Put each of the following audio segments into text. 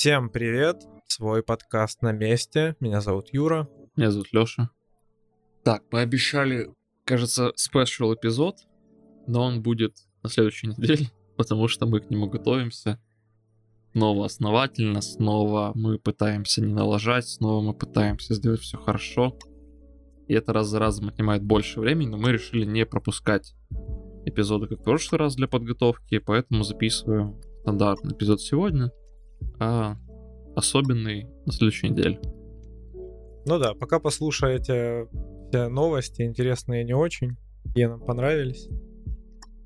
Всем привет! Свой подкаст на месте. Меня зовут Юра. Меня зовут Лёша. Так, мы обещали, кажется, спешл эпизод, но он будет на следующей неделе, потому что мы к нему готовимся. Снова основательно, снова мы пытаемся не налажать, снова мы пытаемся сделать все хорошо. И это раз за разом отнимает больше времени, но мы решили не пропускать эпизоды, как в прошлый раз для подготовки, поэтому записываю стандартный эпизод сегодня, а особенный на следующей неделе. Ну да, пока послушаете все новости, интересные не очень, и нам понравились.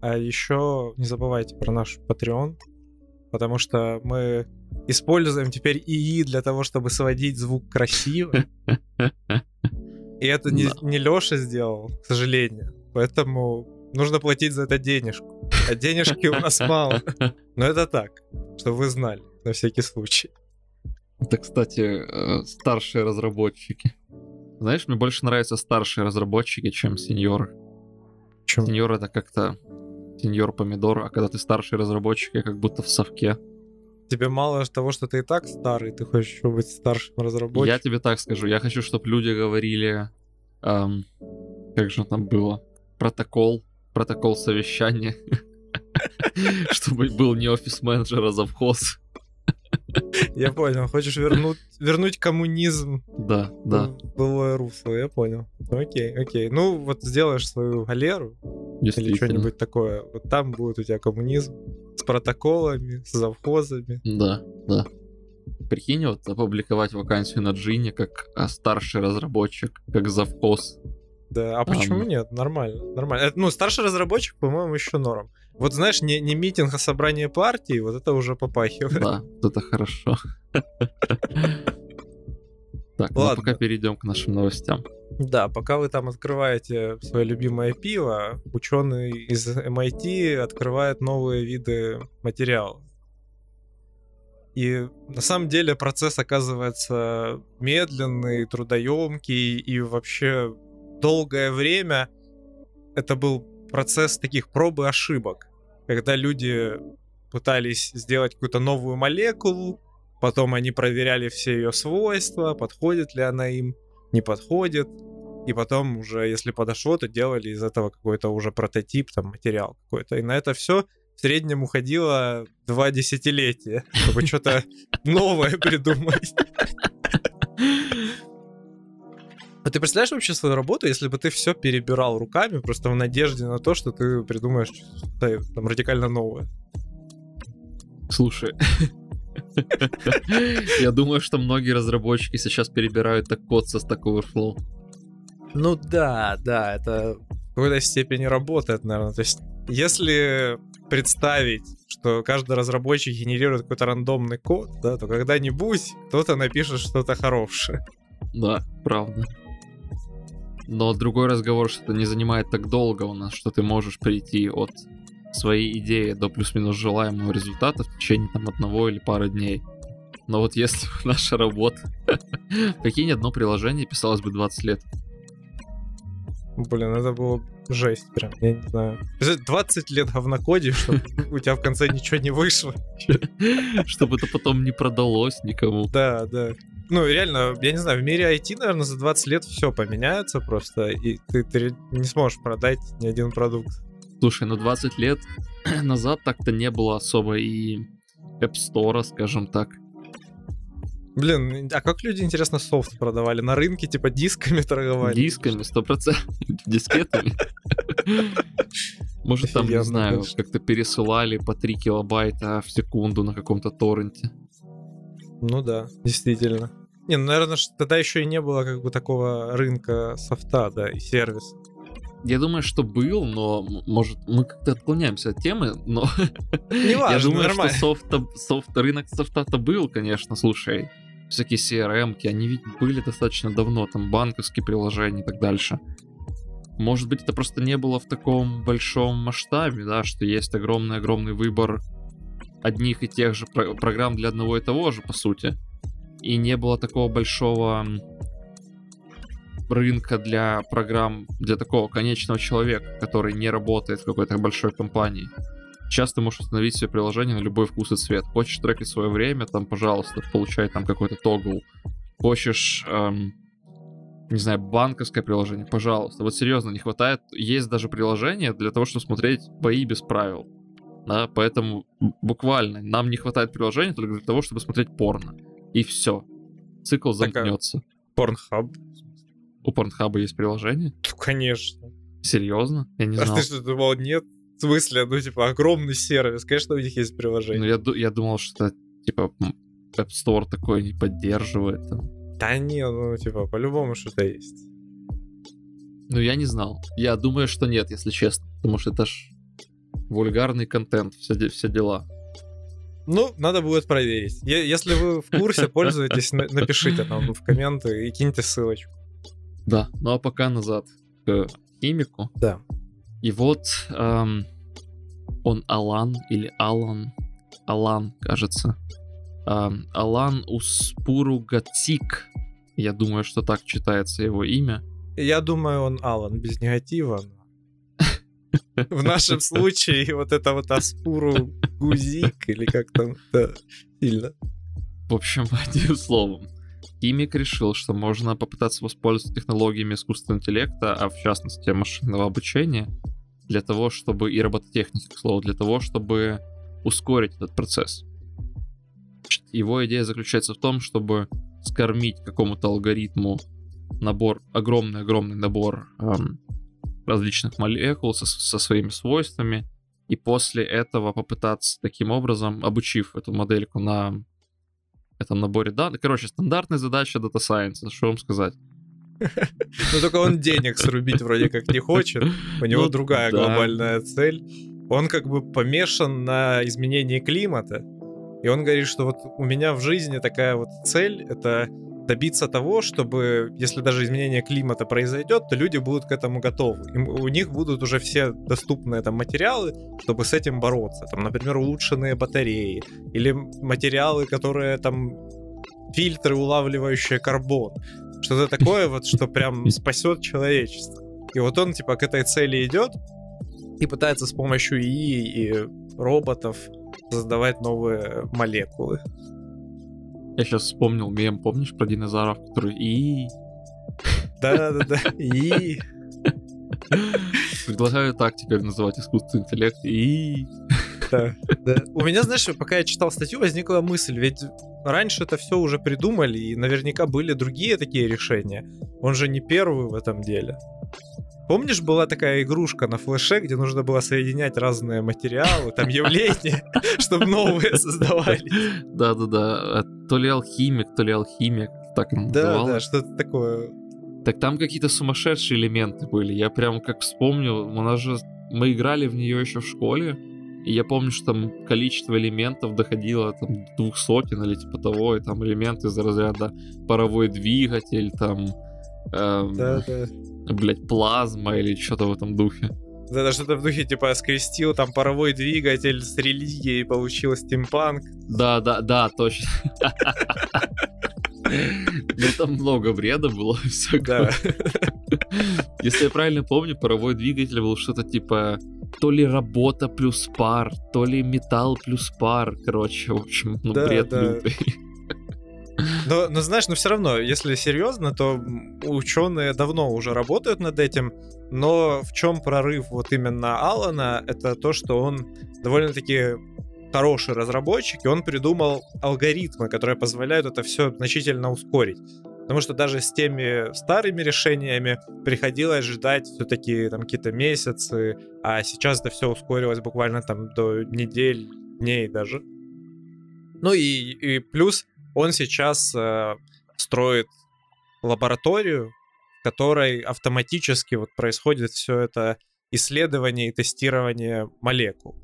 А еще не забывайте про наш Patreon, потому что мы используем теперь ИИ для того, чтобы сводить звук красиво. И это не, не Леша сделал, к сожалению. Поэтому нужно платить за это денежку. А денежки у нас мало. Но это так, чтобы вы знали, на всякий случай. Это, кстати, э, старшие разработчики. Знаешь, мне больше нравятся старшие разработчики, чем сеньоры. Почему? Сеньор это как-то сеньор помидор, а когда ты старший разработчик, я как будто в совке. Тебе мало того, что ты и так старый, ты хочешь еще быть старшим разработчиком. Я тебе так скажу, я хочу, чтобы люди говорили, эм, как же там было, протокол, протокол совещания, чтобы был не офис-менеджер, а завхоз. Я понял, хочешь вернуть, вернуть коммунизм Да, да, в былое русло, я понял. Окей, окей. Ну, вот сделаешь свою галеру или что-нибудь такое, вот там будет у тебя коммунизм с протоколами, с завхозами. Да, да. Прикинь, вот опубликовать вакансию на Джине как а, старший разработчик, как завхоз. Да, а почему Ам. нет? Нормально, нормально. Это, ну, старший разработчик, по-моему, еще норм. Вот знаешь, не, не митинг, а собрание партии, вот это уже попахивает. Да, это хорошо. Так, ну Ладно. пока перейдем к нашим новостям. Да, пока вы там открываете свое любимое пиво, ученый из MIT открывает новые виды материалов. И на самом деле процесс оказывается медленный, трудоемкий, и вообще долгое время это был процесс таких проб и ошибок, когда люди пытались сделать какую-то новую молекулу, потом они проверяли все ее свойства, подходит ли она им, не подходит, и потом уже, если подошло, то делали из этого какой-то уже прототип, там, материал какой-то. И на это все в среднем уходило два десятилетия, чтобы что-то новое придумать. Ты представляешь вообще свою работу, если бы ты все перебирал руками, просто в надежде на то, что ты придумаешь что-то там радикально новое? Слушай, я думаю, что многие разработчики сейчас перебирают так код со Stack Overflow. Ну да, да, это в какой-то степени работает, наверное. То есть, если представить, что каждый разработчик генерирует какой-то рандомный код, да, то когда-нибудь кто-то напишет что-то хорошее. Да, правда. Но другой разговор, что это не занимает так долго у нас, что ты можешь прийти от своей идеи до плюс-минус желаемого результата в течение там одного или пары дней. Но вот если наша работа... Прикинь, одно приложение писалось бы 20 лет. Блин, это было жесть прям, я не знаю. 20 лет говнокодишь, чтобы у тебя в конце ничего не вышло. Чтобы это потом не продалось никому. Да, да. Ну, реально, я не знаю, в мире IT, наверное, за 20 лет все поменяется просто, и ты, ты не сможешь продать ни один продукт. Слушай, ну 20 лет назад так-то не было особо и App Store, скажем так. Блин, а как люди, интересно, софт продавали? На рынке, типа, дисками торговали? Дисками, 100%. Дискетами. Может, там, не знаю, как-то пересылали по 3 килобайта в секунду на каком-то торренте. Ну да, действительно. Не, ну, наверное, тогда еще и не было как бы такого рынка софта, да, и сервиса. Я думаю, что был, но, может, мы как-то отклоняемся от темы, но Неважно, я думаю, нормально. что софта, софт, рынок софта-то был, конечно, слушай. Всякие CRM-ки, они ведь были достаточно давно, там банковские приложения и так дальше. Может быть, это просто не было в таком большом масштабе, да, что есть огромный-огромный выбор одних и тех же про- программ для одного и того же, по сути. И не было такого большого рынка для программ для такого конечного человека, который не работает в какой-то большой компании. Сейчас ты можешь установить себе приложение на любой вкус и цвет. Хочешь трекать свое время, там, пожалуйста, получай там какой-то тогл. Хочешь, эм, не знаю, банковское приложение, пожалуйста. Вот серьезно, не хватает. Есть даже приложение для того, чтобы смотреть бои без правил. Да, поэтому буквально нам не хватает приложения только для того, чтобы смотреть порно. И все. Цикл а замкнется. Порнхаб. У Порнхаба есть приложение? Ну, конечно. Серьезно? Я не А знал. ты что, думал, нет? В смысле, ну, типа, огромный сервис. Конечно, у них есть Ну, приложение. я, ду- я думал, что это, типа, App Store такой не поддерживает. там. Да не, ну, типа, по-любому что-то есть. Ну, я не знал. Я думаю, что нет, если честно. Потому что это ж вульгарный контент, все, все дела. Ну, надо будет проверить. Если вы в курсе, пользуетесь, на- напишите нам в комменты и киньте ссылочку. Да. Ну, а пока назад к химику. Да. И вот эм, он Алан или Алан. Алан, кажется. Эм, Алан Успуругацик. Я думаю, что так читается его имя. Я думаю, он Алан без негатива. В нашем случае вот это вот Аспуру Гузик или как там, да, сильно. В общем, одним словом, химик решил, что можно попытаться воспользоваться технологиями искусственного интеллекта, а в частности машинного обучения, для того, чтобы, и робототехники, к слову, для того, чтобы ускорить этот процесс. Его идея заключается в том, чтобы скормить какому-то алгоритму набор, огромный-огромный набор эм, различных молекул со, со своими свойствами, и после этого попытаться таким образом, обучив эту модельку на этом наборе данных. Короче, стандартная задача Data Science, что вам сказать. Но только он денег срубить вроде как не хочет. У него Ну, другая глобальная цель. Он как бы помешан на изменении климата. И он говорит, что вот у меня в жизни такая вот цель — это добиться того, чтобы, если даже изменение климата произойдет, то люди будут к этому готовы. Им- у них будут уже все доступные там материалы, чтобы с этим бороться. Там, например, улучшенные батареи или материалы, которые там фильтры, улавливающие карбон. Что-то такое вот, что прям спасет человечество. И вот он типа к этой цели идет и пытается с помощью ИИ и роботов создавать новые молекулы. Я сейчас вспомнил мем, помнишь, про динозавров, который и Да-да-да. И предлагаю так теперь называть искусственный интеллект и да, да. У меня, знаешь, пока я читал статью, возникла мысль, ведь раньше это все уже придумали, и наверняка были другие такие решения. Он же не первый в этом деле. Помнишь, была такая игрушка на флеше, где нужно было соединять разные материалы, там явления, чтобы новые создавали. да-да-да, а то ли алхимик, то ли алхимик, так Да, да, что-то такое. Так там какие-то сумасшедшие элементы были. Я прям как вспомнил, у нас же мы играли в нее еще в школе, и я помню, что там количество элементов доходило там до двух сотен или типа того, и там элементы из разряда паровой двигатель, там, эм, Да, да. блядь, плазма или что-то в этом духе. Да, да, что-то в духе, типа, скрестил там паровой двигатель с религией, получил стимпанк. Да, да, да, точно. Ну там много бреда было всякого. Если я правильно помню, паровой двигатель был что-то типа то ли работа плюс пар, то ли металл плюс пар. Короче, в общем, ну бред лютый. Но, но знаешь, но все равно, если серьезно, то ученые давно уже работают над этим. Но в чем прорыв вот именно Алана, это то, что он довольно-таки хороший разработчик, и он придумал алгоритмы, которые позволяют это все значительно ускорить. Потому что даже с теми старыми решениями приходилось ждать все-таки там какие-то месяцы, а сейчас это все ускорилось буквально там до недель, дней даже. Ну и, и плюс он сейчас э, строит лабораторию, в которой автоматически вот происходит все это исследование и тестирование молекул.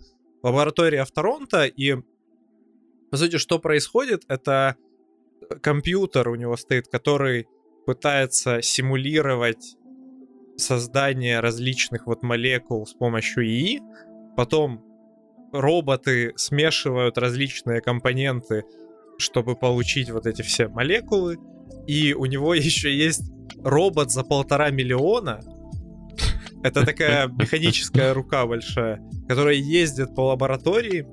Лаборатория в Торонто, и по сути, что происходит, это компьютер у него стоит, который пытается симулировать создание различных вот молекул с помощью ИИ, потом роботы смешивают различные компоненты, чтобы получить вот эти все молекулы, и у него еще есть робот за полтора миллиона, Это такая механическая рука большая, которая ездит по лаборатории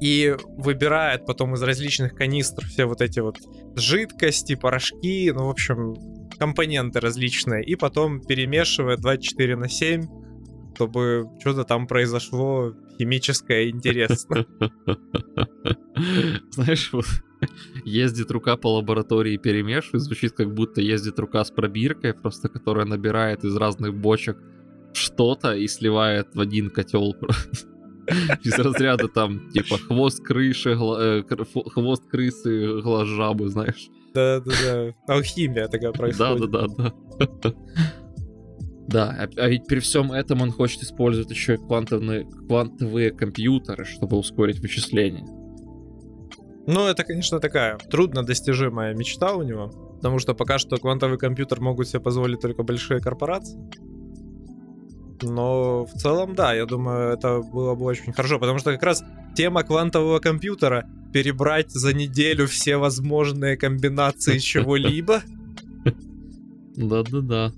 и выбирает потом из различных канистр все вот эти вот жидкости, порошки, ну, в общем, компоненты различные, и потом перемешивает 24 на 7, чтобы что-то там произошло химическое интересно. Знаешь, вот ездит рука по лаборатории перемешивает, звучит как будто ездит рука с пробиркой, просто которая набирает из разных бочек что-то и сливает в один котел из разряда там типа хвост крыши, э, хвост крысы, глаз жабы, знаешь. Да-да-да, алхимия такая происходит. Да-да-да. Да, а, а ведь при всем этом он хочет использовать еще и квантовые, квантовые компьютеры, чтобы ускорить вычисления. Ну, это, конечно, такая труднодостижимая мечта у него, потому что пока что квантовый компьютер могут себе позволить только большие корпорации. Но в целом, да, я думаю, это было бы очень хорошо, потому что как раз тема квантового компьютера перебрать за неделю все возможные комбинации чего-либо. Да-да-да.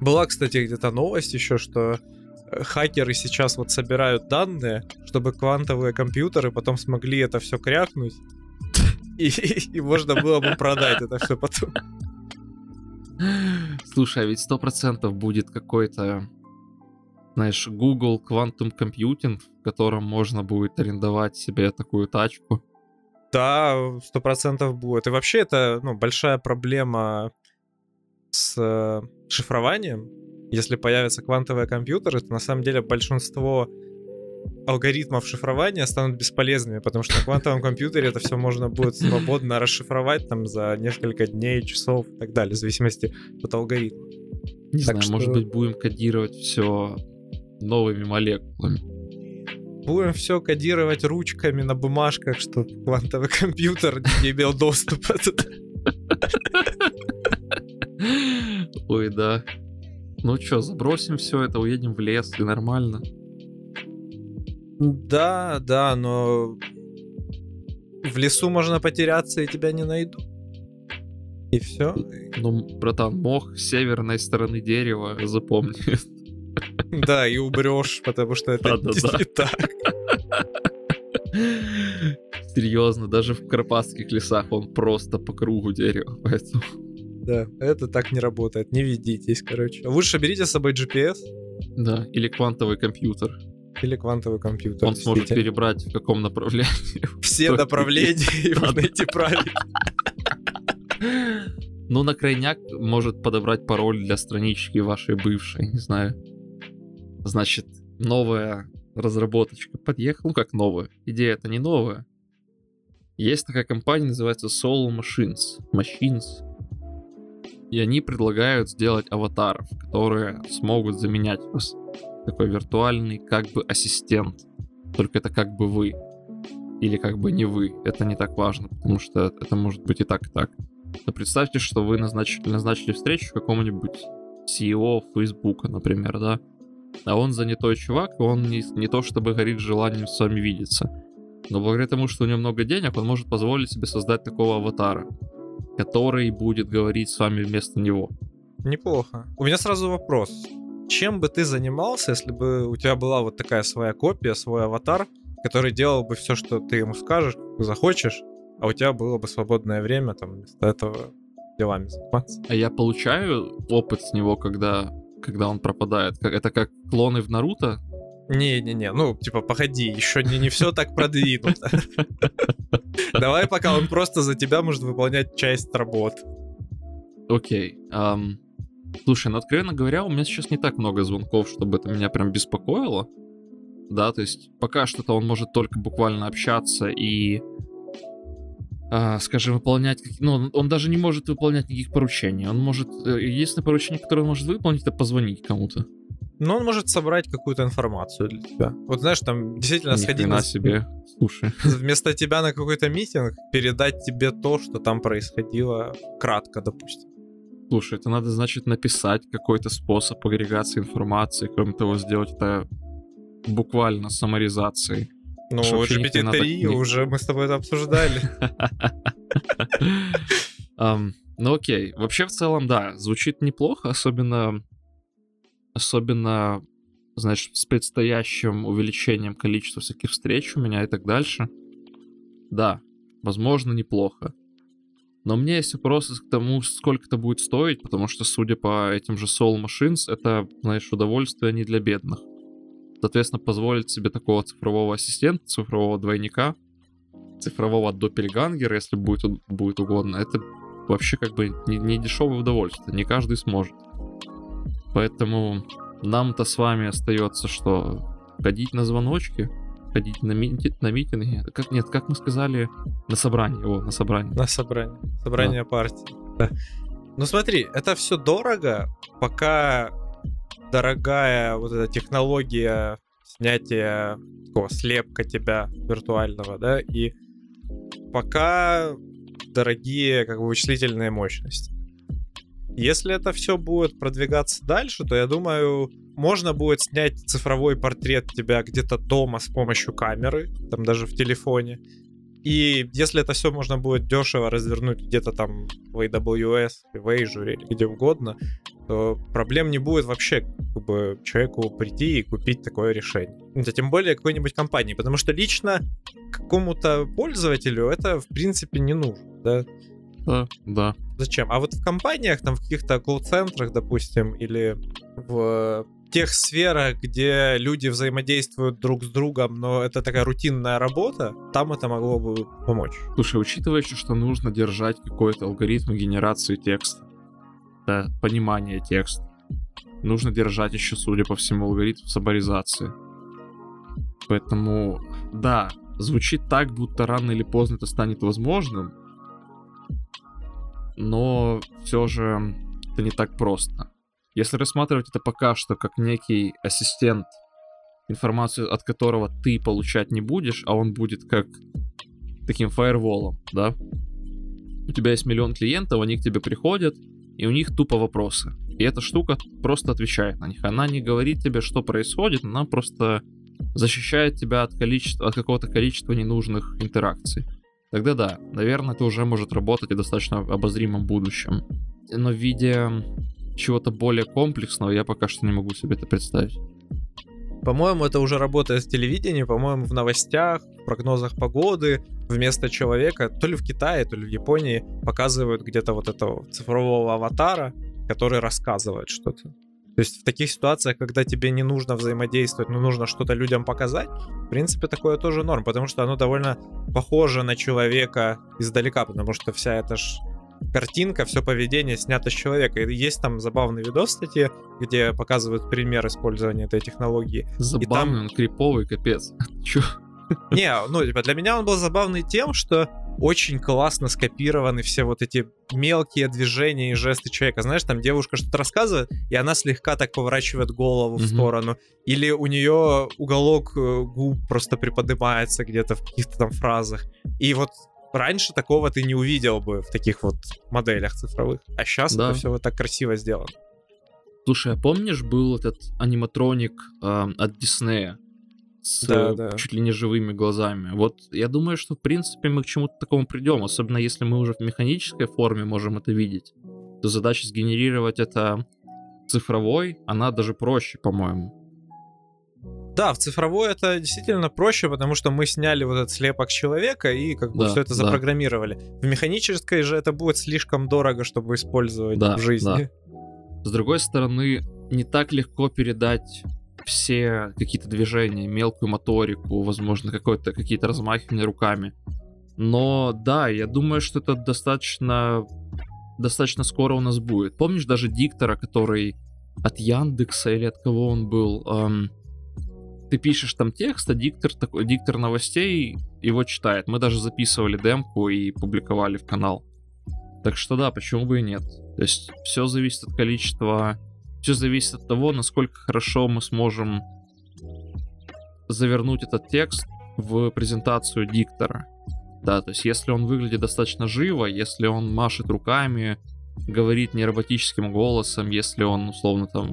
Была, кстати, где-то новость еще, что э, хакеры сейчас вот собирают данные, чтобы квантовые компьютеры потом смогли это все крякнуть и, и можно было бы продать это все потом. Слушай, а ведь сто процентов будет какой-то, знаешь, Google Quantum Computing, в котором можно будет арендовать себе такую тачку. Да, сто процентов будет. И вообще это ну, большая проблема с э, шифрованием. Если появятся квантовые компьютеры, то на самом деле большинство алгоритмов шифрования станут бесполезными, потому что на квантовом компьютере это все можно будет свободно расшифровать там за несколько дней, часов и так далее, в зависимости от алгоритма. Не так знаю, что... может быть, будем кодировать все новыми молекулами. Будем все кодировать ручками на бумажках, чтобы квантовый компьютер не имел доступа. Ой, да. Ну что, забросим все это, уедем в лес, и нормально. Да, да, но в лесу можно потеряться и тебя не найдут. И все. Ну, братан, мох с северной стороны дерева, запомни. Да, и умрешь, потому что это не так. Серьезно, даже в карпатских лесах он просто по кругу дерева, поэтому... Да, это так не работает, не ведитесь, короче. Лучше берите с собой GPS. Да, или квантовый компьютер. Или квантовый компьютер. Он сможет перебрать в каком направлении. Все направления и найти правильно. Ну, на крайняк может подобрать пароль для странички вашей бывшей, не знаю. Значит, новая разработочка подъехала. Ну, как новая. Идея это не новая. Есть такая компания, называется Soul Machines. Machines. И они предлагают сделать аватаров, которые смогут заменять вас такой виртуальный как бы ассистент. Только это как бы вы. Или как бы не вы. Это не так важно, потому что это может быть и так, и так. Но представьте, что вы назначили, назначили встречу какому-нибудь CEO Facebook, например, да? А он занятой чувак, он не, не то чтобы горит желанием с вами видеться. Но благодаря тому, что у него много денег, он может позволить себе создать такого аватара, который будет говорить с вами вместо него. Неплохо. У меня сразу вопрос чем бы ты занимался, если бы у тебя была вот такая своя копия, свой аватар, который делал бы все, что ты ему скажешь, захочешь, а у тебя было бы свободное время там вместо этого делами заниматься. А я получаю опыт с него, когда, когда он пропадает? Это как клоны в Наруто? Не-не-не, ну, типа, походи, еще не, не все так продвинуто. Давай пока он просто за тебя может выполнять часть работ. Окей. Слушай, ну откровенно говоря, у меня сейчас не так много звонков, чтобы это меня прям беспокоило. Да, то есть пока что-то он может только буквально общаться и, э, скажем, выполнять... Ну, он даже не может выполнять никаких поручений. Он может... Э, единственное поручение, которое он может выполнить, это позвонить кому-то. Но он может собрать какую-то информацию для тебя. Вот знаешь, там действительно сходить на себе, слушай. Вместо тебя на какой-то митинг передать тебе то, что там происходило кратко, допустим. Слушай, это надо, значит, написать какой-то способ агрегации информации, кроме того, сделать это буквально саморизацией. Ну, GPT-3 надо... уже мы с тобой это обсуждали. Ну окей, вообще в целом, да, звучит неплохо, особенно особенно, знаешь, с предстоящим увеличением количества всяких встреч у меня и так дальше, да, возможно, неплохо. Но меня есть вопросы к тому, сколько это будет стоить, потому что, судя по этим же Soul Machines, это, знаешь, удовольствие не для бедных. Соответственно, позволить себе такого цифрового ассистента, цифрового двойника, цифрового доппельгангера, если будет, будет угодно, это вообще как бы не, не дешевое удовольствие, не каждый сможет. Поэтому нам-то с вами остается что? Ходить на звоночки, ходить на, мити на митинги. Как, нет, как мы сказали, на собрание. О, на собрание. На собрание. Собрание да. партии. Да. Ну смотри, это все дорого, пока дорогая вот эта технология снятия такого слепка тебя виртуального, да, и пока дорогие как бы вычислительные мощности. Если это все будет продвигаться дальше, то я думаю, можно будет снять цифровой портрет тебя где-то дома с помощью камеры, там даже в телефоне. И если это все можно будет дешево развернуть где-то там в AWS, в Azure или где угодно, то проблем не будет вообще как бы, человеку прийти и купить такое решение. Это тем более какой-нибудь компании, потому что лично какому-то пользователю это в принципе не нужно. Да? Да, да. Зачем? А вот в компаниях, там в каких-то колл-центрах, допустим, или в тех сферах, где люди взаимодействуют друг с другом, но это такая рутинная работа, там это могло бы помочь. Слушай, учитывая еще, что нужно держать какой-то алгоритм генерации текста, да, понимание текста, нужно держать еще, судя по всему, алгоритм саборизации. Поэтому, да, звучит так, будто рано или поздно это станет возможным, но все же это не так просто. Если рассматривать это пока что как некий ассистент, информацию от которого ты получать не будешь, а он будет как таким фаерволом, да? У тебя есть миллион клиентов, они к тебе приходят, и у них тупо вопросы. И эта штука просто отвечает на них. Она не говорит тебе, что происходит, она просто защищает тебя от, количества, от какого-то количества ненужных интеракций. Тогда да, наверное, это уже может работать и достаточно обозримом будущем. Но в виде чего-то более комплексного я пока что не могу себе это представить. По-моему, это уже работает в телевидении, по-моему, в новостях, в прогнозах погоды вместо человека, то ли в Китае, то ли в Японии, показывают где-то вот этого цифрового аватара, который рассказывает что-то. То есть в таких ситуациях, когда тебе не нужно взаимодействовать, но нужно что-то людям показать, в принципе, такое тоже норм, потому что оно довольно похоже на человека издалека, потому что вся эта ж картинка, все поведение снято с человека. И есть там забавный видос, кстати, где показывают пример использования этой технологии. Забавный, там... он криповый, капец. Чё? Не, ну, типа, для меня он был забавный тем, что очень классно скопированы все вот эти мелкие движения и жесты человека. Знаешь, там девушка что-то рассказывает, и она слегка так поворачивает голову mm-hmm. в сторону. Или у нее уголок э, губ просто приподнимается где-то в каких-то там фразах. И вот раньше такого ты не увидел бы в таких вот моделях цифровых. А сейчас да. это все вот так красиво сделано. Слушай, а помнишь, был этот аниматроник э, от Диснея? С да, да. чуть ли не живыми глазами. Вот я думаю, что в принципе мы к чему-то такому придем, особенно если мы уже в механической форме можем это видеть. То задача сгенерировать это цифровой, она даже проще, по-моему. Да, в цифровой это действительно проще, потому что мы сняли вот этот слепок человека и как бы да, все это запрограммировали. Да. В механической же это будет слишком дорого, чтобы использовать да, в жизни. Да. С другой стороны, не так легко передать все какие-то движения, мелкую моторику, возможно, какой-то, какие-то размахивания руками. Но да, я думаю, что это достаточно, достаточно скоро у нас будет. Помнишь даже диктора, который от Яндекса или от кого он был? Эм, ты пишешь там текст, а диктор, такой, диктор новостей его читает. Мы даже записывали демку и публиковали в канал. Так что да, почему бы и нет. То есть все зависит от количества... Все зависит от того, насколько хорошо мы сможем завернуть этот текст в презентацию диктора. Да, то есть если он выглядит достаточно живо, если он машет руками, говорит нероботическим голосом, если он условно там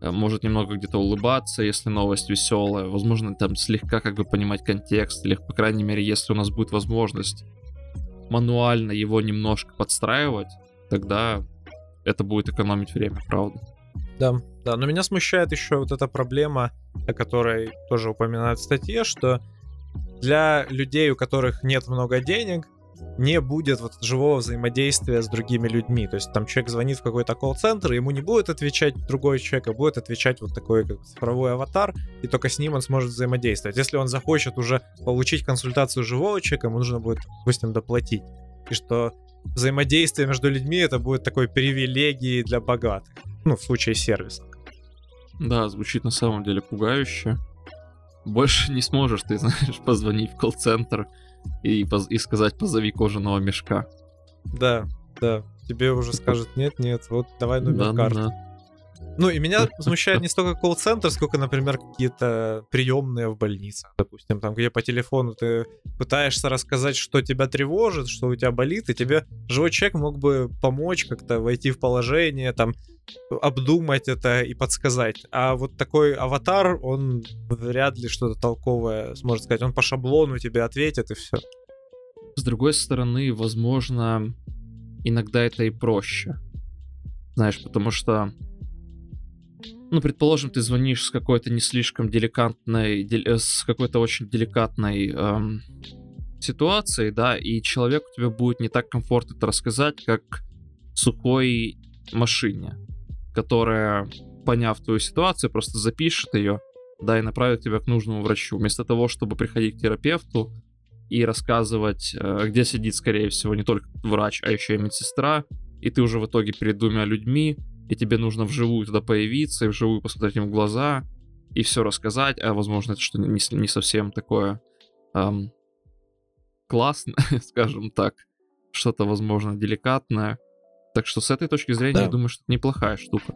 Э, может немного где-то улыбаться, если новость веселая, возможно, там слегка как бы понимать контекст, или, по крайней мере, если у нас будет возможность мануально его немножко подстраивать, тогда это будет экономить время, правда. Да, Да, но меня смущает еще вот эта проблема, о которой тоже упоминают в статье, что для людей, у которых нет много денег, не будет вот живого взаимодействия с другими людьми. То есть там человек звонит в какой-то колл-центр, ему не будет отвечать другой человек, а будет отвечать вот такой как цифровой аватар, и только с ним он сможет взаимодействовать. Если он захочет уже получить консультацию живого человека, ему нужно будет, допустим, доплатить. И что взаимодействие между людьми это будет такой привилегией для богатых. Ну, в случае сервиса. Да, звучит на самом деле пугающе. Больше не сможешь, ты знаешь, позвонить в колл-центр и, и сказать позови кожаного мешка. Да, да. Тебе уже скажут нет, нет, вот давай номер да, карты. Да, да. Ну, и меня смущает не столько колл-центр, сколько, например, какие-то приемные в больнице. Допустим, там, где по телефону ты пытаешься рассказать, что тебя тревожит, что у тебя болит, и тебе живой человек мог бы помочь как-то войти в положение, там, обдумать это и подсказать. А вот такой аватар, он вряд ли что-то толковое сможет сказать. Он по шаблону тебе ответит, и все. С другой стороны, возможно, иногда это и проще. Знаешь, потому что ну, предположим, ты звонишь с какой-то не слишком деликатной, дел, с какой-то очень деликатной эм, ситуацией, да, и человеку тебе будет не так комфортно это рассказать, как сухой машине, которая, поняв твою ситуацию, просто запишет ее, да, и направит тебя к нужному врачу. Вместо того, чтобы приходить к терапевту и рассказывать, э, где сидит, скорее всего, не только врач, а еще и медсестра, и ты уже в итоге перед двумя людьми, и тебе нужно вживую туда появиться, и вживую посмотреть им в глаза, и все рассказать, а возможно это что не, не совсем такое эм, классное, скажем так, что-то, возможно, деликатное. Так что с этой точки зрения, да. я думаю, что это неплохая штука.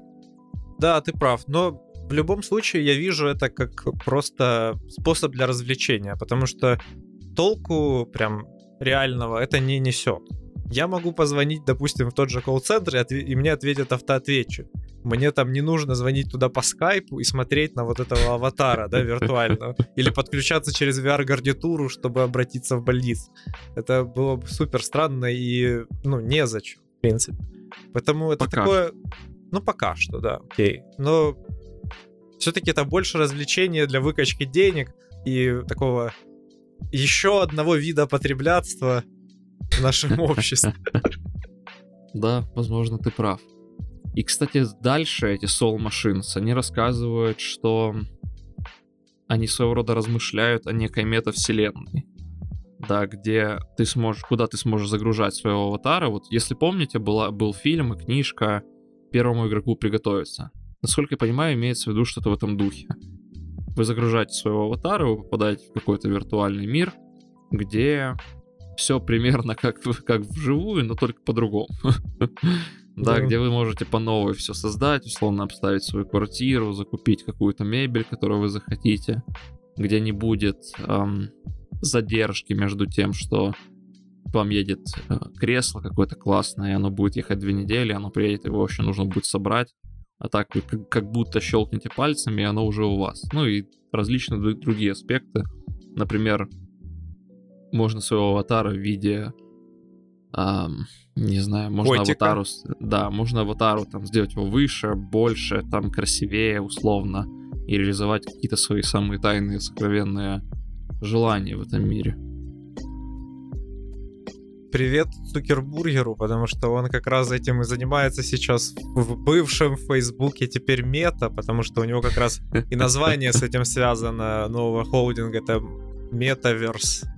Да, ты прав, но в любом случае я вижу это как просто способ для развлечения, потому что толку прям реального это не несет. Я могу позвонить, допустим, в тот же колл-центр, и, и мне ответит автоответчик. Мне там не нужно звонить туда по скайпу и смотреть на вот этого аватара, да, виртуального. Или подключаться через VR-гарнитуру, чтобы обратиться в больницу. Это было бы супер странно и, ну, незачем, в принципе. Поэтому это пока такое... Ну, пока что, да, окей. Но все-таки это больше развлечение для выкачки денег и такого еще одного вида потреблятства, нашем обществе. Да, возможно, ты прав. И, кстати, дальше эти Soul Machines, они рассказывают, что они своего рода размышляют о некой метавселенной. Да, где ты сможешь, куда ты сможешь загружать своего аватара. Вот если помните, была, был фильм и книжка «Первому игроку приготовиться». Насколько я понимаю, имеется в виду что-то в этом духе. Вы загружаете своего аватара, вы попадаете в какой-то виртуальный мир, где все примерно как, как вживую, но только по-другому. Да, где вы можете по новой все создать, условно обставить свою квартиру, закупить какую-то мебель, которую вы захотите, где не будет эм, задержки между тем, что к вам едет э, кресло какое-то классное, и оно будет ехать две недели, оно приедет, его вообще нужно будет собрать, а так вы как, как будто щелкнете пальцами, и оно уже у вас. Ну и различные другие аспекты. Например, можно своего аватара в виде а, не знаю, можно Котика. аватару, да, можно аватару там сделать его выше, больше, там красивее, условно, и реализовать какие-то свои самые тайные, сокровенные желания в этом мире. Привет Цукербургеру, потому что он как раз этим и занимается сейчас в бывшем Фейсбуке, теперь мета, потому что у него как раз и название с этим связано нового холдинга, это Metaverse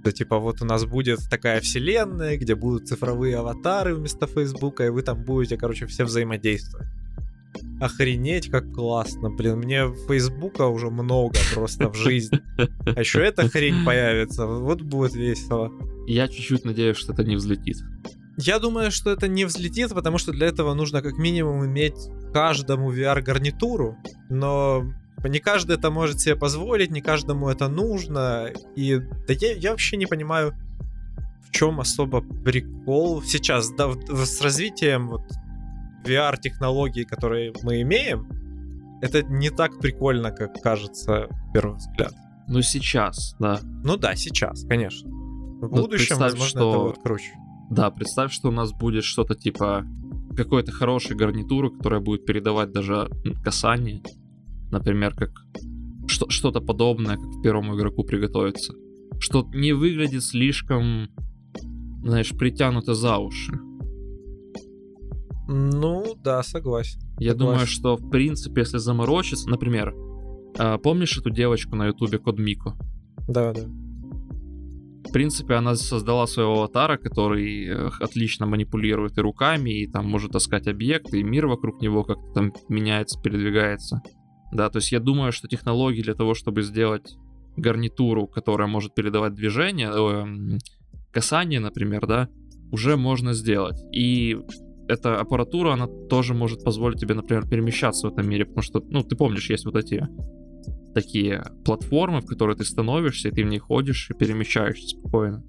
что типа вот у нас будет такая вселенная, где будут цифровые аватары вместо Фейсбука, и вы там будете, короче, все взаимодействовать. Охренеть, как классно. Блин, мне Фейсбука уже много просто в жизни. А еще эта хрень появится. Вот будет весело. Я чуть-чуть надеюсь, что это не взлетит. Я думаю, что это не взлетит, потому что для этого нужно как минимум иметь каждому VR-гарнитуру, но не каждый это может себе позволить, не каждому это нужно. И да я, я вообще не понимаю, в чем особо прикол сейчас, да, с развитием вот VR-технологий, которые мы имеем, это не так прикольно, как кажется в первый взгляд. Ну, сейчас, да. Ну да, сейчас, конечно. В ну, будущем, возможно, что... это будет круче. Да, представь, что у нас будет что-то типа какой-то хорошей гарнитуры, которая будет передавать даже касание. Например, как что- что-то подобное, как первому игроку приготовиться. Что не выглядит слишком, знаешь, притянуто за уши. Ну, да, согласен. Я Согласен. думаю, что в принципе, если заморочиться, например, а, помнишь эту девочку на ютубе Код Мико? Да, да. В принципе, она создала своего аватара, который э, отлично манипулирует и руками, и там может таскать объекты, и мир вокруг него как-то там меняется, передвигается. Да, то есть я думаю, что технологии для того, чтобы сделать гарнитуру, которая может передавать движение, э, м, касание, например, да, уже можно сделать. И эта аппаратура, она тоже может позволить тебе, например, перемещаться в этом мире, потому что, ну, ты помнишь, есть вот эти такие платформы, в которые ты становишься, и ты в них ходишь и перемещаешься спокойно.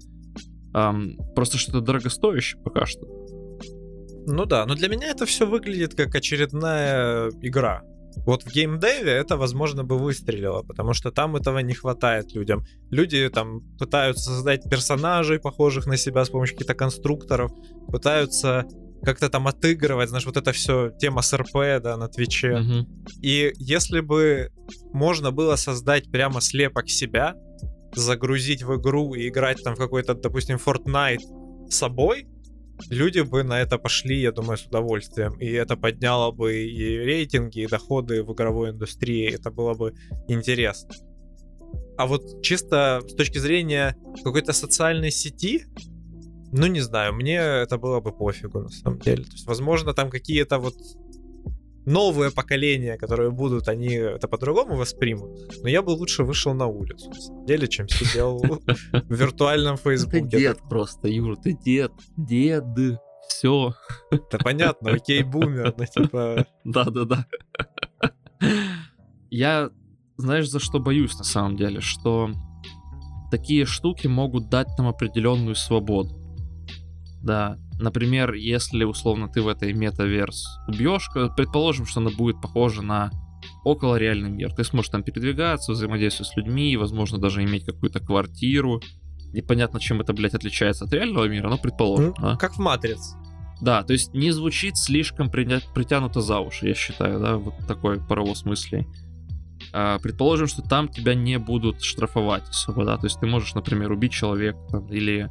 Ам, просто что-то дорогостоящее пока что. Ну да, но для меня это все выглядит как очередная игра. Вот в геймдеве это, возможно, бы выстрелило, потому что там этого не хватает людям. Люди там пытаются создать персонажей, похожих на себя с помощью каких-то конструкторов, пытаются как-то там отыгрывать, знаешь, вот это все тема с РП, да, на Твиче. Мгм. И если бы можно было создать прямо слепок себя, загрузить в игру и играть там в какой-то, допустим, Fortnite собой, люди бы на это пошли, я думаю, с удовольствием. И это подняло бы и рейтинги, и доходы в игровой индустрии. Это было бы интересно. А вот чисто с точки зрения какой-то социальной сети, ну не знаю, мне это было бы пофигу на самом деле. То есть, возможно, там какие-то вот новые поколения, которые будут, они это по-другому воспримут. Но я бы лучше вышел на улицу, на самом деле, чем сидел в виртуальном Ты Фейсбуке. дед просто, Юр, ты дед, дед, все. Это понятно, окей, бумер, но типа... Да-да-да. Я, знаешь, за что боюсь на самом деле, что такие штуки могут дать нам определенную свободу. Да, например, если условно ты в этой метаверс убьешь, э, предположим, что она будет похожа на около реальный мир. Ты сможешь там передвигаться, взаимодействовать с людьми, возможно, даже иметь какую-то квартиру. Непонятно, чем это, блядь, отличается от реального мира, но предположим. ну, а? Как в Матриц. Да, то есть не звучит слишком притянуто за уши, я считаю, да, вот такой паровоз мыслей. А, предположим, что там тебя не будут штрафовать особо, да, то есть ты можешь, например, убить человека там, или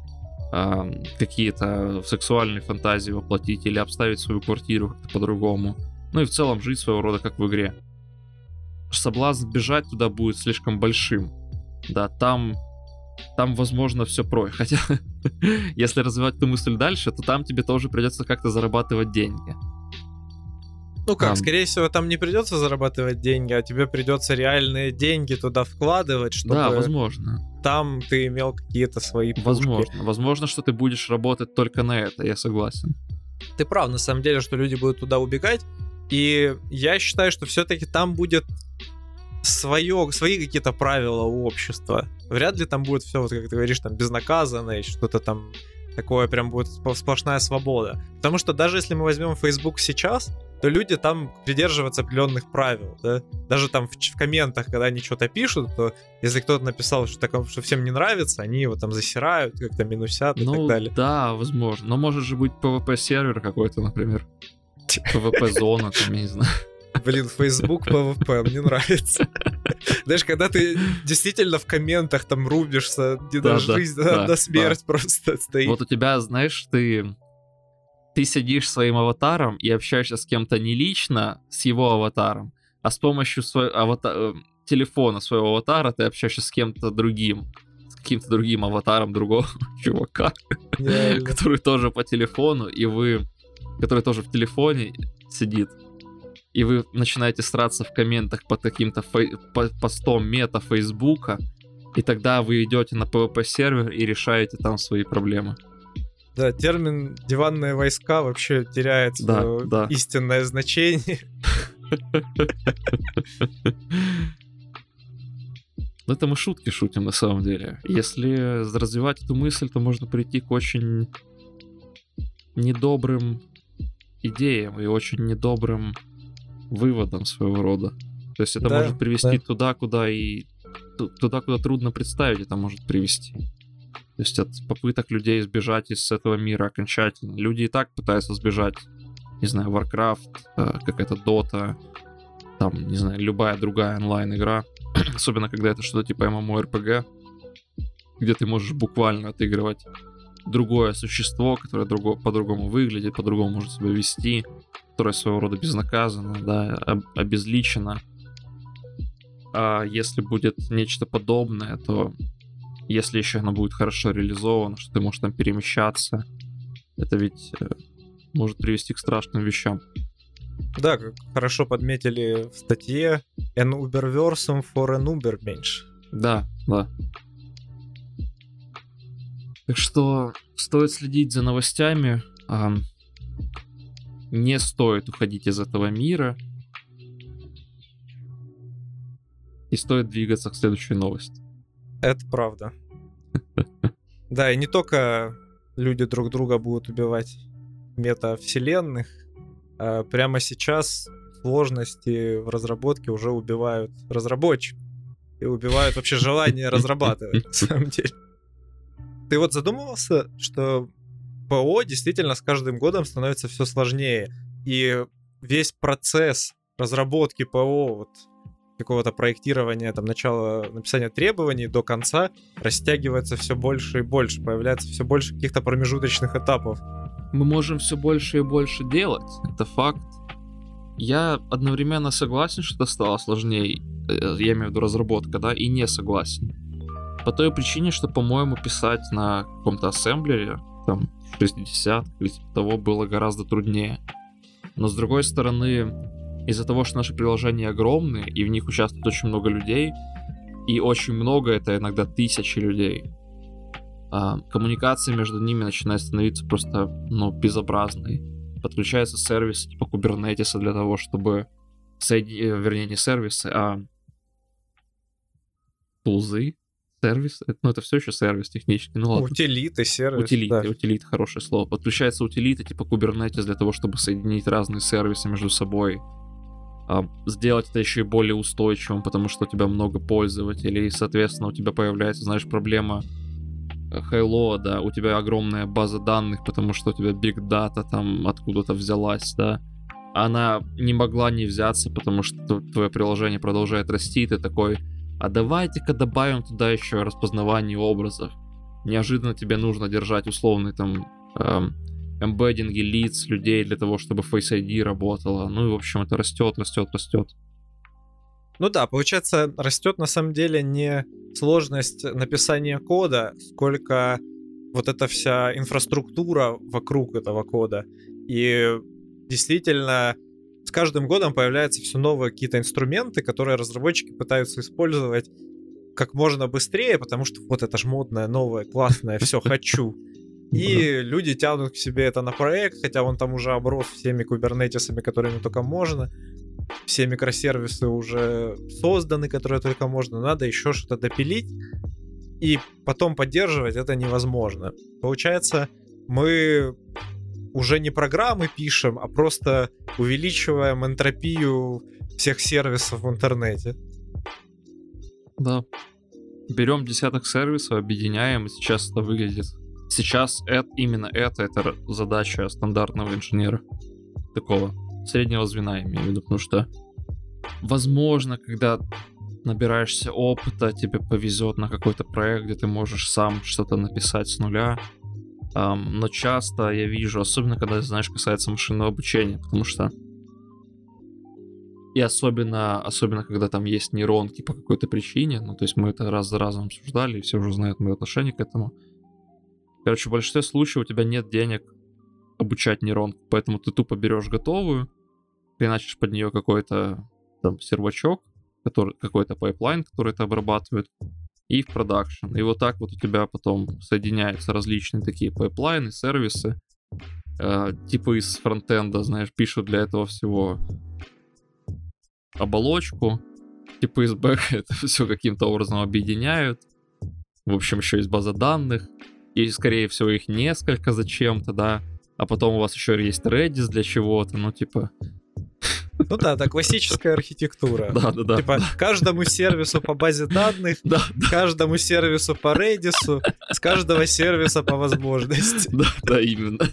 а, какие-то сексуальные фантазии воплотить, или обставить свою квартиру как-то по-другому. Ну и в целом жить своего рода как в игре. Соблазн бежать туда будет слишком большим. Да, там там, возможно, все про. Хотя, если развивать эту мысль дальше, то там тебе тоже придется как-то зарабатывать деньги. Ну как, Там. скорее всего, там не придется зарабатывать деньги, а тебе придется реальные деньги туда вкладывать, чтобы Да, возможно. там ты имел какие-то свои пушки. Возможно. Возможно, что ты будешь работать только на это, я согласен. Ты прав, на самом деле, что люди будут туда убегать. И я считаю, что все-таки там будет свое, свои какие-то правила у общества. Вряд ли там будет все, вот как ты говоришь, там безнаказанно, и что-то там такое прям будет сплошная свобода. Потому что даже если мы возьмем Facebook сейчас, то люди там придерживаются определенных правил, да? Даже там в, в комментах, когда они что-то пишут, то если кто-то написал, что, такое, что всем не нравится, они его там засирают, как-то минусят и так Ну, далее. да, возможно. Но может же быть PvP-сервер какой-то, например. PvP-зона, там, я не знаю. Блин, Facebook PvP, мне нравится. Знаешь, когда ты действительно в комментах там рубишься, не Да, на да, жизнь, да, на, смерть просто стоит. Вот у тебя, знаешь, ты... Ты сидишь своим аватаром и общаешься с кем-то не лично с его аватаром, а с помощью своего авата- э, телефона своего аватара ты общаешься с кем-то другим. С каким-то другим аватаром другого чувака, который тоже по телефону, и вы... Который тоже в телефоне сидит. И вы начинаете сраться в комментах под каким-то фей- по- постом мета Фейсбука, и тогда вы идете на PvP сервер и решаете там свои проблемы. Да, термин диванные войска вообще теряет Да, свое да. истинное значение. Ну, это мы шутки шутим на самом деле. Если развивать эту мысль, то можно прийти к очень недобрым идеям и очень недобрым выводам своего рода. То есть это Да, может привести да. туда, куда и ту- туда, куда трудно представить, это может привести. То есть от попыток людей сбежать из этого мира окончательно. Люди и так пытаются сбежать не знаю, Warcraft, э, какая-то Dota, там, не знаю, любая другая онлайн-игра, особенно когда это что-то типа MMORPG, где ты можешь буквально отыгрывать другое существо, которое друго, по-другому выглядит, по-другому может себя вести, которое своего рода безнаказанно, да, об, обезличено. А если будет нечто подобное, то если еще оно будет хорошо реализовано, что ты можешь там перемещаться, это ведь э, может привести к страшным вещам. Да, как хорошо подметили в статье, an Uberversum for an Uber меньше. Да, да. Так что стоит следить за новостями, а, не стоит уходить из этого мира, и стоит двигаться к следующей новости. Это правда. Да, и не только люди друг друга будут убивать метавселенных, а прямо сейчас сложности в разработке уже убивают разработчиков и убивают вообще желание разрабатывать, на самом деле. Ты вот задумывался, что ПО действительно с каждым годом становится все сложнее, и весь процесс разработки ПО, вот какого-то проектирования, там, начала написания требований до конца растягивается все больше и больше, появляется все больше каких-то промежуточных этапов. Мы можем все больше и больше делать, это факт. Я одновременно согласен, что это стало сложнее, э, я имею в виду разработка, да, и не согласен. По той причине, что, по-моему, писать на каком-то ассемблере, там, 60 или типа того, было гораздо труднее. Но с другой стороны, из-за того, что наши приложения огромные, и в них участвует очень много людей, и очень много, это иногда тысячи людей, а, коммуникация между ними начинает становиться просто, ну, безобразной. Подключаются сервисы типа Kubernetes для того, чтобы соединить, вернее, не сервисы, а тулзы, сервис, ну это все еще сервис технический, ну ладно. Утилиты, сервис. Утилиты, да. утилиты, хорошее слово. Подключается утилиты типа Kubernetes для того, чтобы соединить разные сервисы между собой. А, сделать это еще и более устойчивым, потому что у тебя много пользователей, и, соответственно, у тебя появляется, знаешь, проблема Hello, да, у тебя огромная база данных, потому что у тебя big data там откуда-то взялась, да. Она не могла не взяться, потому что твое приложение продолжает расти, и ты такой, а давайте-ка добавим туда еще распознавание образов. Неожиданно тебе нужно держать условный там эм, эмбеддинги лиц людей для того, чтобы Face ID работала. Ну и, в общем, это растет, растет, растет. Ну да, получается, растет на самом деле не сложность написания кода, сколько вот эта вся инфраструктура вокруг этого кода. И действительно, с каждым годом появляются все новые какие-то инструменты, которые разработчики пытаются использовать как можно быстрее, потому что вот это ж модное, новое, классное, все хочу. И люди тянут к себе это на проект, хотя он там уже оброс всеми кубернетисами, которыми только можно. Все микросервисы уже созданы, которые только можно. Надо еще что-то допилить. И потом поддерживать это невозможно. Получается, мы уже не программы пишем, а просто увеличиваем энтропию всех сервисов в интернете. Да. Берем десяток сервисов, объединяем, и сейчас это выглядит. Сейчас это, именно это, это задача стандартного инженера. Такого среднего звена, я имею в виду, потому что возможно, когда набираешься опыта, тебе повезет на какой-то проект, где ты можешь сам что-то написать с нуля, Um, но часто я вижу, особенно когда, знаешь, касается машинного обучения, потому что и особенно, особенно когда там есть нейронки по какой-то причине, ну, то есть мы это раз за разом обсуждали, и все уже знают мое отношение к этому. Короче, в большинстве случаев у тебя нет денег обучать нейронку, поэтому ты тупо берешь готовую, хреначишь под нее какой-то там сервачок, который, какой-то pipeline, который это обрабатывает, и в production. И вот так вот у тебя потом соединяются различные такие пайплайны, сервисы. Э, типа из фронтенда, знаешь, пишут для этого всего оболочку. Типа из бэка это все каким-то образом объединяют. В общем, еще есть база данных. И, скорее всего, их несколько зачем-то, да. А потом у вас еще есть Redis для чего-то. Ну, типа, ну да, да, классическая архитектура. Да, да, да. Типа каждому сервису по базе данных, да, каждому сервису по Redis, с каждого сервиса по возможности. Да, да, именно.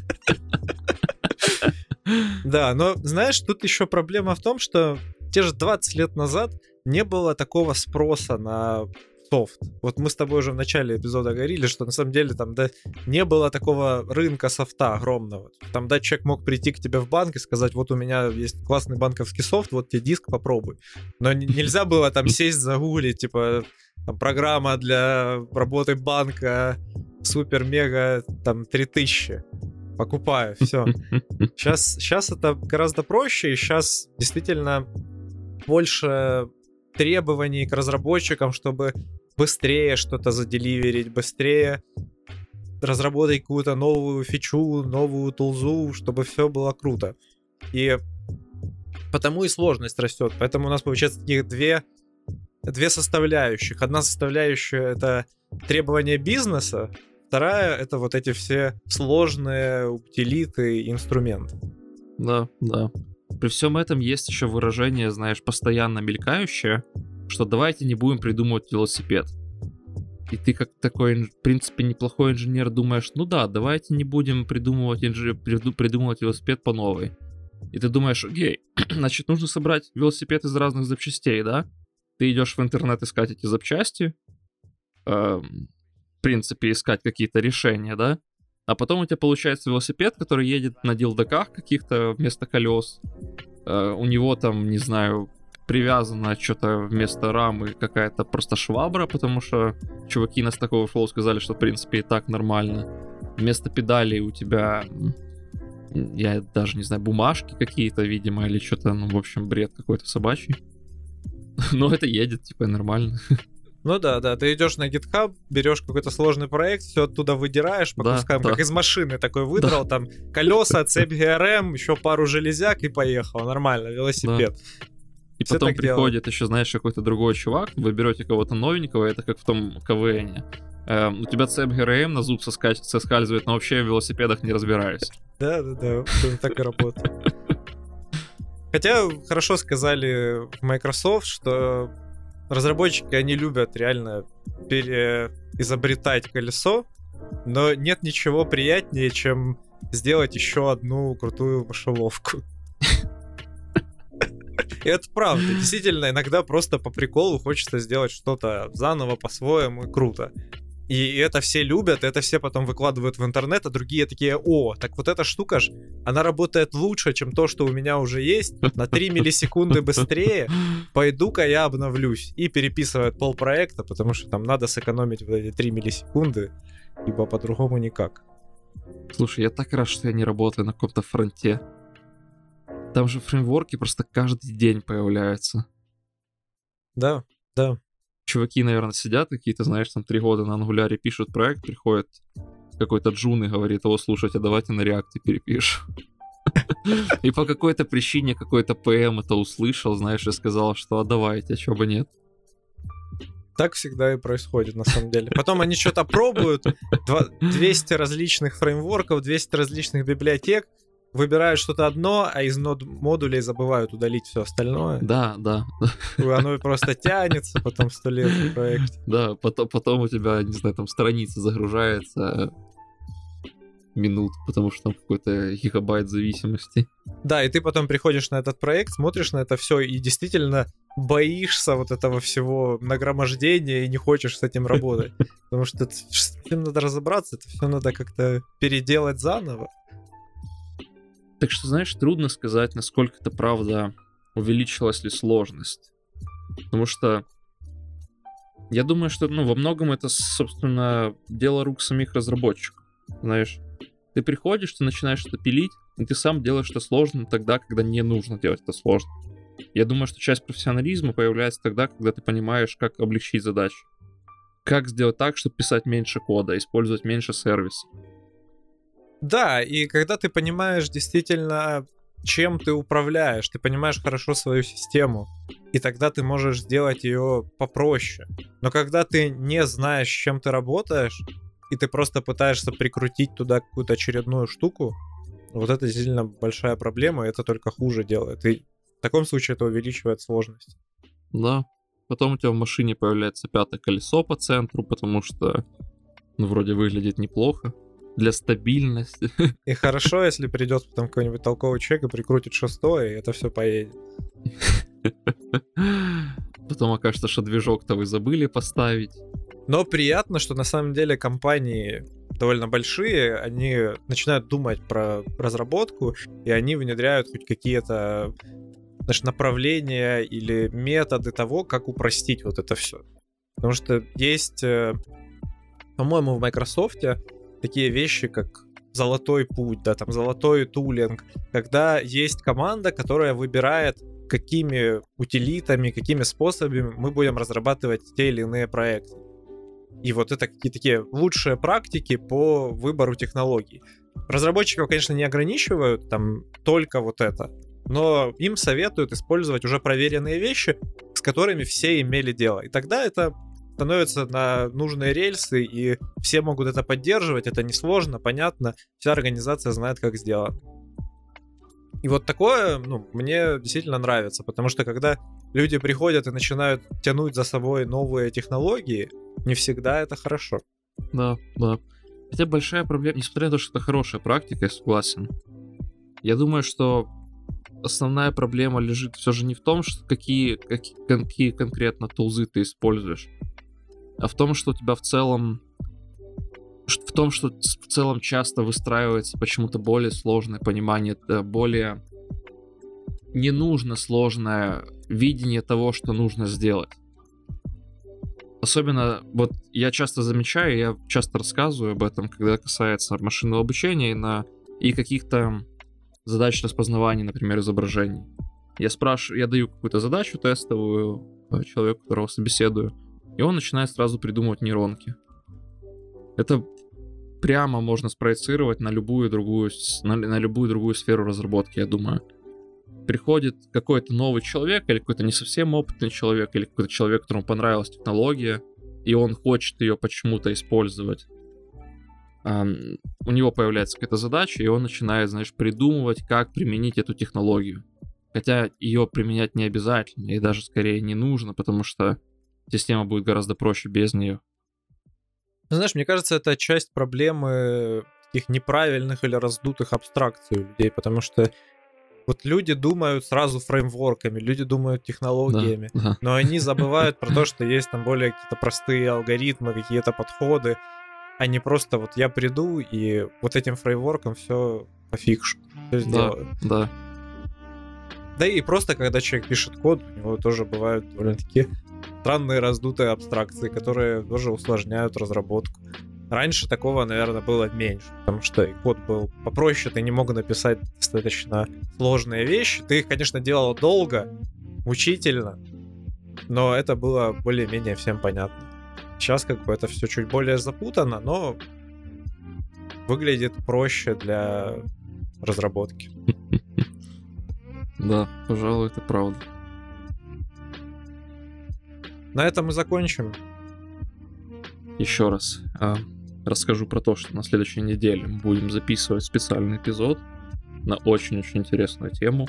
Да, но знаешь, тут еще проблема в том, что те же 20 лет назад не было такого спроса на софт. Вот мы с тобой уже в начале эпизода говорили, что на самом деле там да, не было такого рынка софта огромного. Там да, человек мог прийти к тебе в банк и сказать, вот у меня есть классный банковский софт, вот тебе диск, попробуй. Но нельзя было там сесть, загуглить, типа, там, программа для работы банка, супер-мега, там, 3000 покупаю, все. Сейчас, сейчас это гораздо проще, и сейчас действительно больше требований к разработчикам, чтобы быстрее что-то заделиверить, быстрее разработать какую-то новую фичу, новую тулзу, чтобы все было круто. И потому и сложность растет. Поэтому у нас получается таких две, две составляющих. Одна составляющая это требования бизнеса, вторая это вот эти все сложные утилиты и инструменты. Да, да. При всем этом есть еще выражение, знаешь, постоянно мелькающее, что давайте не будем придумывать велосипед. И ты как такой, в принципе, неплохой инженер думаешь, ну да, давайте не будем придумывать, инж... придумывать велосипед по новой. И ты думаешь, окей, значит, нужно собрать велосипед из разных запчастей, да? Ты идешь в интернет искать эти запчасти, эм, в принципе, искать какие-то решения, да? А потом у тебя получается велосипед, который едет на дилдаках каких-то вместо колес. Э, у него там, не знаю, привязано что-то вместо рамы какая-то просто швабра, потому что чуваки на Stack Overflow сказали, что в принципе и так нормально. Вместо педалей у тебя я даже не знаю, бумажки какие-то, видимо, или что-то, ну, в общем, бред какой-то собачий. Но это едет, типа, нормально. Ну да, да, ты идешь на GitHub, берешь какой-то сложный проект, все оттуда выдираешь по да, кускам, да. как из машины такой выдрал, да. там колеса, цепь GRM, еще пару железяк и поехал. Нормально, велосипед. Да. И Все потом приходит делают. еще, знаешь, какой-то другой чувак, вы берете кого-то новенького, это как в том КВН. Эм, у тебя цепь ГРМ на зуб соска- соскальзывает, но вообще в велосипедах не разбираюсь. Да, да, да, так и работает. Хотя хорошо сказали в Microsoft, что разработчики, они любят реально переизобретать колесо, но нет ничего приятнее, чем сделать еще одну крутую мышеловку. Это правда. Действительно, иногда просто по приколу хочется сделать что-то заново, по-своему, и круто. И это все любят, это все потом выкладывают в интернет, а другие такие, о, так вот эта штука ж, она работает лучше, чем то, что у меня уже есть, на 3 миллисекунды быстрее, пойду-ка я обновлюсь. И переписывают пол проекта, потому что там надо сэкономить вот эти 3 миллисекунды, ибо по-другому никак. Слушай, я так рад, что я не работаю на каком-то фронте. Там же фреймворки просто каждый день появляются. Да, да. Чуваки, наверное, сидят какие-то, знаешь, там три года на ангуляре пишут проект, приходит какой-то джун и говорит, о, слушайте, давайте на реакте перепишем. И по какой-то причине какой-то ПМ это услышал, знаешь, и сказал, что а давайте, а чего бы нет. Так всегда и происходит, на самом деле. Потом они что-то пробуют, 200 различных фреймворков, 200 различных библиотек, выбирают что-то одно, а из нод модулей забывают удалить все остальное. Да, да. Оно просто тянется потом сто лет в проекте. Да, потом, потом у тебя, не знаю, там страница загружается минут, потому что там какой-то гигабайт зависимости. Да, и ты потом приходишь на этот проект, смотришь на это все и действительно боишься вот этого всего нагромождения и не хочешь с этим работать. Потому что с этим надо разобраться, это все надо как-то переделать заново. Так что, знаешь, трудно сказать, насколько это правда увеличилась ли сложность. Потому что я думаю, что ну, во многом это, собственно, дело рук самих разработчиков. Знаешь, ты приходишь, ты начинаешь это пилить, и ты сам делаешь это сложно тогда, когда не нужно делать это сложно. Я думаю, что часть профессионализма появляется тогда, когда ты понимаешь, как облегчить задачи. Как сделать так, чтобы писать меньше кода, использовать меньше сервисов. Да, и когда ты понимаешь действительно, чем ты управляешь, ты понимаешь хорошо свою систему, и тогда ты можешь сделать ее попроще. Но когда ты не знаешь, с чем ты работаешь, и ты просто пытаешься прикрутить туда какую-то очередную штуку, вот это действительно большая проблема, и это только хуже делает. И в таком случае это увеличивает сложность. Да. Потом у тебя в машине появляется пятое колесо по центру, потому что, ну, вроде выглядит неплохо для стабильности. И хорошо, если придет потом какой-нибудь толковый человек и прикрутит шестой, и это все поедет. Потом окажется, что движок-то вы забыли поставить. Но приятно, что на самом деле компании довольно большие, они начинают думать про разработку, и они внедряют хоть какие-то знаешь, направления или методы того, как упростить вот это все. Потому что есть, э, по-моему, в Microsoft такие вещи, как золотой путь, да, там золотой тулинг, когда есть команда, которая выбирает, какими утилитами, какими способами мы будем разрабатывать те или иные проекты. И вот это какие-то такие лучшие практики по выбору технологий. Разработчиков, конечно, не ограничивают там только вот это, но им советуют использовать уже проверенные вещи, с которыми все имели дело. И тогда это становится на нужные рельсы, и все могут это поддерживать, это несложно, понятно, вся организация знает, как сделано. И вот такое, ну, мне действительно нравится, потому что когда люди приходят и начинают тянуть за собой новые технологии, не всегда это хорошо. Да, да. Хотя большая проблема, несмотря на то, что это хорошая практика, я согласен. Я думаю, что основная проблема лежит все же не в том, что какие, какие, какие конкретно тулзы ты используешь, а в том, что у тебя в целом в том, что в целом часто выстраивается почему-то более сложное понимание, э, более не нужно сложное видение того, что нужно сделать. Особенно, вот я часто замечаю, я часто рассказываю об этом, когда касается машинного обучения и, на, и каких-то задач распознавания, например, изображений. Я спрашиваю, я даю какую-то задачу тестовую э, человеку, которого собеседую, и он начинает сразу придумывать нейронки. Это прямо можно спроецировать на любую другую, на, на любую другую сферу разработки, я думаю. Приходит какой-то новый человек, или какой-то не совсем опытный человек, или какой-то человек, которому понравилась технология, и он хочет ее почему-то использовать. Um, у него появляется какая-то задача, и он начинает, знаешь, придумывать, как применить эту технологию. Хотя ее применять не обязательно, и даже скорее не нужно, потому что система будет гораздо проще без нее. Ну, знаешь, мне кажется, это часть проблемы таких неправильных или раздутых абстракций у людей, потому что вот люди думают сразу фреймворками, люди думают технологиями, да, да. но они забывают про то, что есть там более какие-то простые алгоритмы, какие-то подходы, а не просто вот я приду и вот этим фреймворком все пофикшу, все сделаю. Да, да. Да и просто, когда человек пишет код, у него тоже бывают довольно-таки странные раздутые абстракции, которые тоже усложняют разработку. Раньше такого, наверное, было меньше, потому что код был попроще, ты не мог написать достаточно сложные вещи. Ты их, конечно, делал долго, мучительно, но это было более-менее всем понятно. Сейчас как бы это все чуть более запутано, но выглядит проще для разработки. Да, пожалуй, это правда. На этом мы закончим. Еще раз а, расскажу про то, что на следующей неделе мы будем записывать специальный эпизод на очень-очень интересную тему.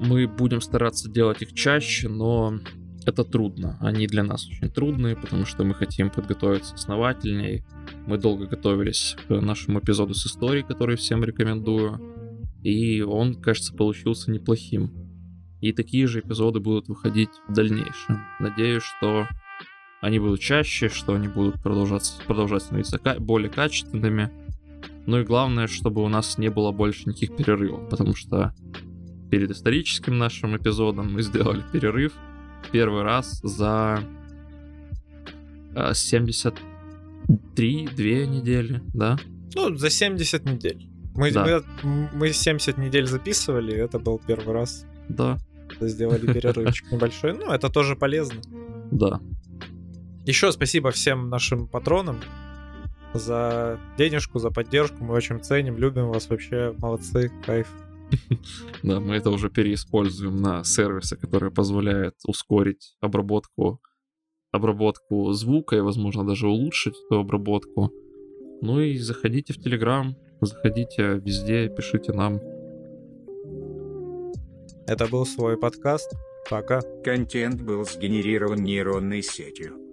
Мы будем стараться делать их чаще, но это трудно. Они для нас очень трудные, потому что мы хотим подготовиться основательнее. Мы долго готовились к нашему эпизоду с историей, который всем рекомендую. И он, кажется, получился неплохим. И такие же эпизоды будут выходить в дальнейшем. Надеюсь, что они будут чаще, что они будут продолжаться, продолжать становиться более качественными. Ну и главное, чтобы у нас не было больше никаких перерывов, потому что перед историческим нашим эпизодом мы сделали перерыв первый раз за 73, э, 2 недели, да? Ну, за 70 недель. Мы, да. мы, мы 70 недель записывали, это был первый раз. Да. Сделали перерывчик небольшой. Ну, это тоже полезно. Да. Еще спасибо всем нашим патронам за денежку, за поддержку. Мы очень ценим, любим вас вообще. Молодцы, кайф. Да, мы это уже переиспользуем на сервисы, которые позволяют ускорить обработку обработку звука и, возможно, даже улучшить эту обработку. Ну и заходите в Telegram, заходите везде, пишите нам. Это был свой подкаст. Пока. Контент был сгенерирован нейронной сетью.